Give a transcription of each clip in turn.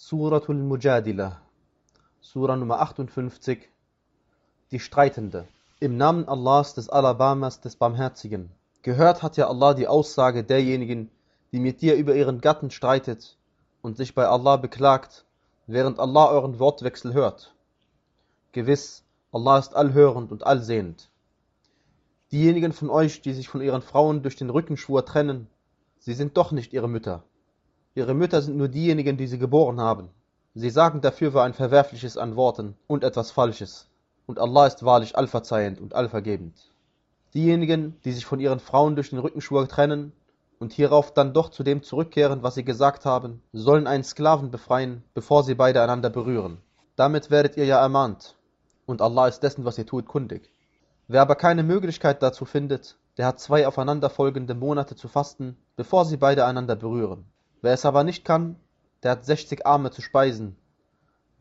Suratul Mujadila, Surah Nummer 58, die Streitende. Im Namen Allahs, des Alabamas, des Barmherzigen. Gehört hat ja Allah die Aussage derjenigen, die mit dir über ihren Gatten streitet und sich bei Allah beklagt, während Allah euren Wortwechsel hört. Gewiss, Allah ist allhörend und allsehend. Diejenigen von euch, die sich von ihren Frauen durch den Rückenschwur trennen, sie sind doch nicht ihre Mütter. Ihre Mütter sind nur diejenigen, die sie geboren haben. Sie sagen dafür war ein verwerfliches an Worten und etwas Falsches. Und Allah ist wahrlich allverzeihend und allvergebend. Diejenigen, die sich von ihren Frauen durch den Rückenschwur trennen und hierauf dann doch zu dem zurückkehren, was sie gesagt haben, sollen einen Sklaven befreien, bevor sie beide einander berühren. Damit werdet ihr ja ermahnt. Und Allah ist dessen, was ihr tut, kundig. Wer aber keine Möglichkeit dazu findet, der hat zwei aufeinanderfolgende Monate zu fasten, bevor sie beide einander berühren. Wer es aber nicht kann, der hat 60 Arme zu speisen.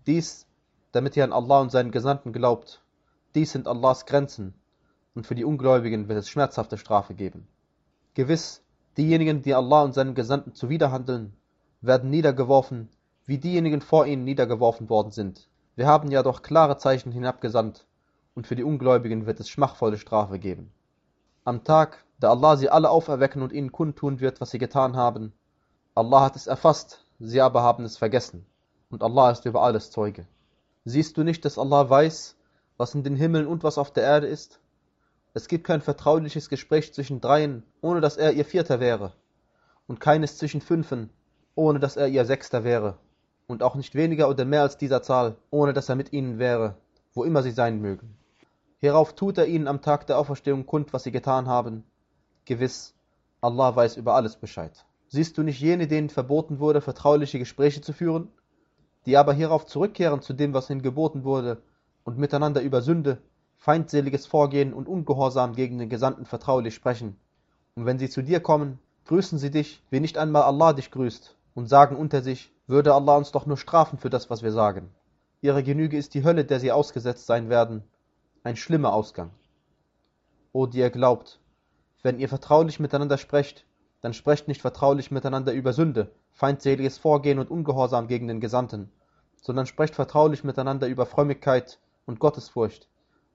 Dies, damit ihr an Allah und seinen Gesandten glaubt. Dies sind Allahs Grenzen, und für die Ungläubigen wird es schmerzhafte Strafe geben. Gewiss, diejenigen, die Allah und seinen Gesandten zuwiderhandeln, werden niedergeworfen, wie diejenigen vor ihnen niedergeworfen worden sind. Wir haben ja doch klare Zeichen hinabgesandt, und für die Ungläubigen wird es schmachvolle Strafe geben. Am Tag, da Allah sie alle auferwecken und ihnen kundtun wird, was sie getan haben, Allah hat es erfasst, sie aber haben es vergessen. Und Allah ist über alles Zeuge. Siehst du nicht, dass Allah weiß, was in den Himmeln und was auf der Erde ist? Es gibt kein vertrauliches Gespräch zwischen dreien, ohne dass er ihr Vierter wäre. Und keines zwischen Fünfen, ohne dass er ihr Sechster wäre. Und auch nicht weniger oder mehr als dieser Zahl, ohne dass er mit ihnen wäre, wo immer sie sein mögen. Hierauf tut er ihnen am Tag der Auferstehung kund, was sie getan haben. Gewiss, Allah weiß über alles Bescheid. Siehst du nicht jene, denen verboten wurde, vertrauliche Gespräche zu führen, die aber hierauf zurückkehren zu dem, was ihnen geboten wurde, und miteinander über Sünde, feindseliges Vorgehen und Ungehorsam gegen den Gesandten vertraulich sprechen. Und wenn sie zu dir kommen, grüßen sie dich, wie nicht einmal Allah dich grüßt, und sagen unter sich, würde Allah uns doch nur strafen für das, was wir sagen. Ihre Genüge ist die Hölle, der sie ausgesetzt sein werden, ein schlimmer Ausgang. O die ihr glaubt, wenn ihr vertraulich miteinander sprecht, dann sprecht nicht vertraulich miteinander über Sünde, feindseliges Vorgehen und Ungehorsam gegen den Gesandten, sondern sprecht vertraulich miteinander über Frömmigkeit und Gottesfurcht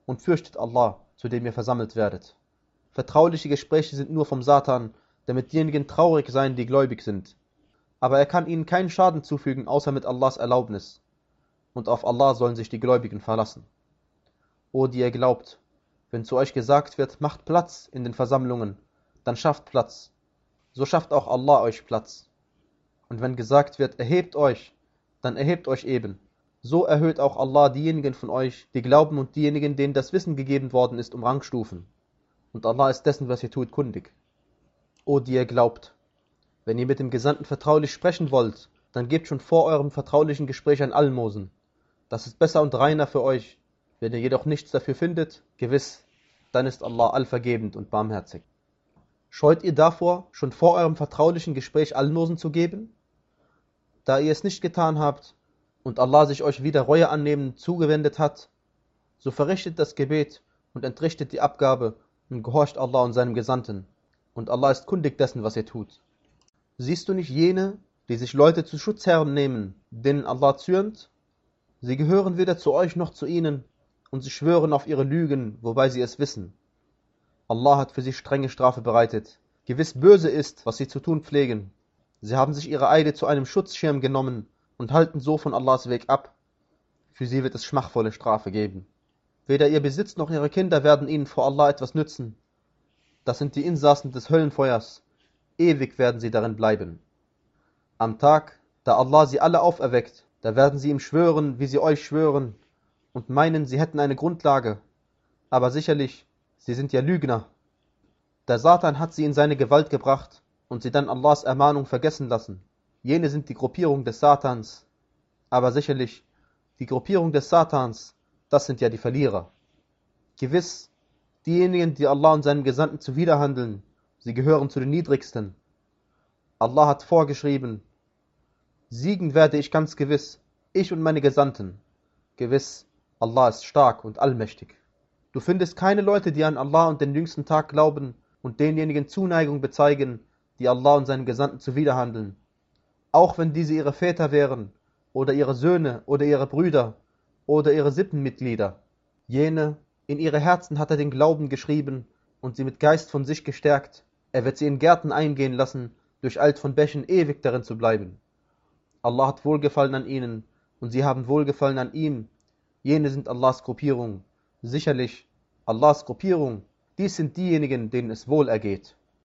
und fürchtet Allah, zu dem ihr versammelt werdet. Vertrauliche Gespräche sind nur vom Satan, damit diejenigen traurig seien, die gläubig sind. Aber er kann ihnen keinen Schaden zufügen, außer mit Allahs Erlaubnis. Und auf Allah sollen sich die Gläubigen verlassen. O die ihr glaubt, wenn zu euch gesagt wird, macht Platz in den Versammlungen, dann schafft Platz, so schafft auch Allah euch Platz. Und wenn gesagt wird, erhebt euch, dann erhebt euch eben. So erhöht auch Allah diejenigen von euch, die glauben und diejenigen, denen das Wissen gegeben worden ist, um Rangstufen. Und Allah ist dessen, was ihr tut, kundig. O die ihr glaubt, wenn ihr mit dem Gesandten vertraulich sprechen wollt, dann gebt schon vor eurem vertraulichen Gespräch ein Almosen. Das ist besser und reiner für euch. Wenn ihr jedoch nichts dafür findet, gewiss, dann ist Allah allvergebend und barmherzig. Scheut ihr davor, schon vor eurem vertraulichen Gespräch Almosen zu geben? Da ihr es nicht getan habt und Allah sich euch wieder Reue annehmen zugewendet hat, so verrichtet das Gebet und entrichtet die Abgabe und gehorcht Allah und seinem Gesandten. Und Allah ist kundig dessen, was ihr tut. Siehst du nicht jene, die sich Leute zu Schutzherren nehmen, denen Allah zürnt? Sie gehören weder zu euch noch zu ihnen, und sie schwören auf ihre Lügen, wobei sie es wissen. Allah hat für sie strenge Strafe bereitet. Gewiss böse ist, was sie zu tun pflegen. Sie haben sich ihre Eide zu einem Schutzschirm genommen und halten so von Allahs Weg ab. Für sie wird es schmachvolle Strafe geben. Weder ihr Besitz noch ihre Kinder werden ihnen vor Allah etwas nützen. Das sind die Insassen des Höllenfeuers. Ewig werden sie darin bleiben. Am Tag, da Allah sie alle auferweckt, da werden sie ihm schwören, wie sie euch schwören, und meinen, sie hätten eine Grundlage. Aber sicherlich, Sie sind ja Lügner. Der Satan hat sie in seine Gewalt gebracht und sie dann Allahs Ermahnung vergessen lassen. Jene sind die Gruppierung des Satans. Aber sicherlich, die Gruppierung des Satans, das sind ja die Verlierer. Gewiss, diejenigen, die Allah und seinem Gesandten zuwiderhandeln, sie gehören zu den Niedrigsten. Allah hat vorgeschrieben, siegen werde ich ganz gewiss, ich und meine Gesandten. Gewiss, Allah ist stark und allmächtig. Du findest keine Leute, die an Allah und den jüngsten Tag glauben und denjenigen Zuneigung bezeigen, die Allah und seinen Gesandten zuwiderhandeln. Auch wenn diese ihre Väter wären, oder ihre Söhne oder ihre Brüder oder ihre Sippenmitglieder. Jene, in ihre Herzen hat er den Glauben geschrieben und sie mit Geist von sich gestärkt. Er wird sie in Gärten eingehen lassen, durch Alt von Bächen ewig darin zu bleiben. Allah hat Wohlgefallen an ihnen und sie haben Wohlgefallen an ihm. Jene sind Allahs Gruppierung. Sicherlich, Allahs Gruppierung, dies sind diejenigen, denen es wohl ergeht.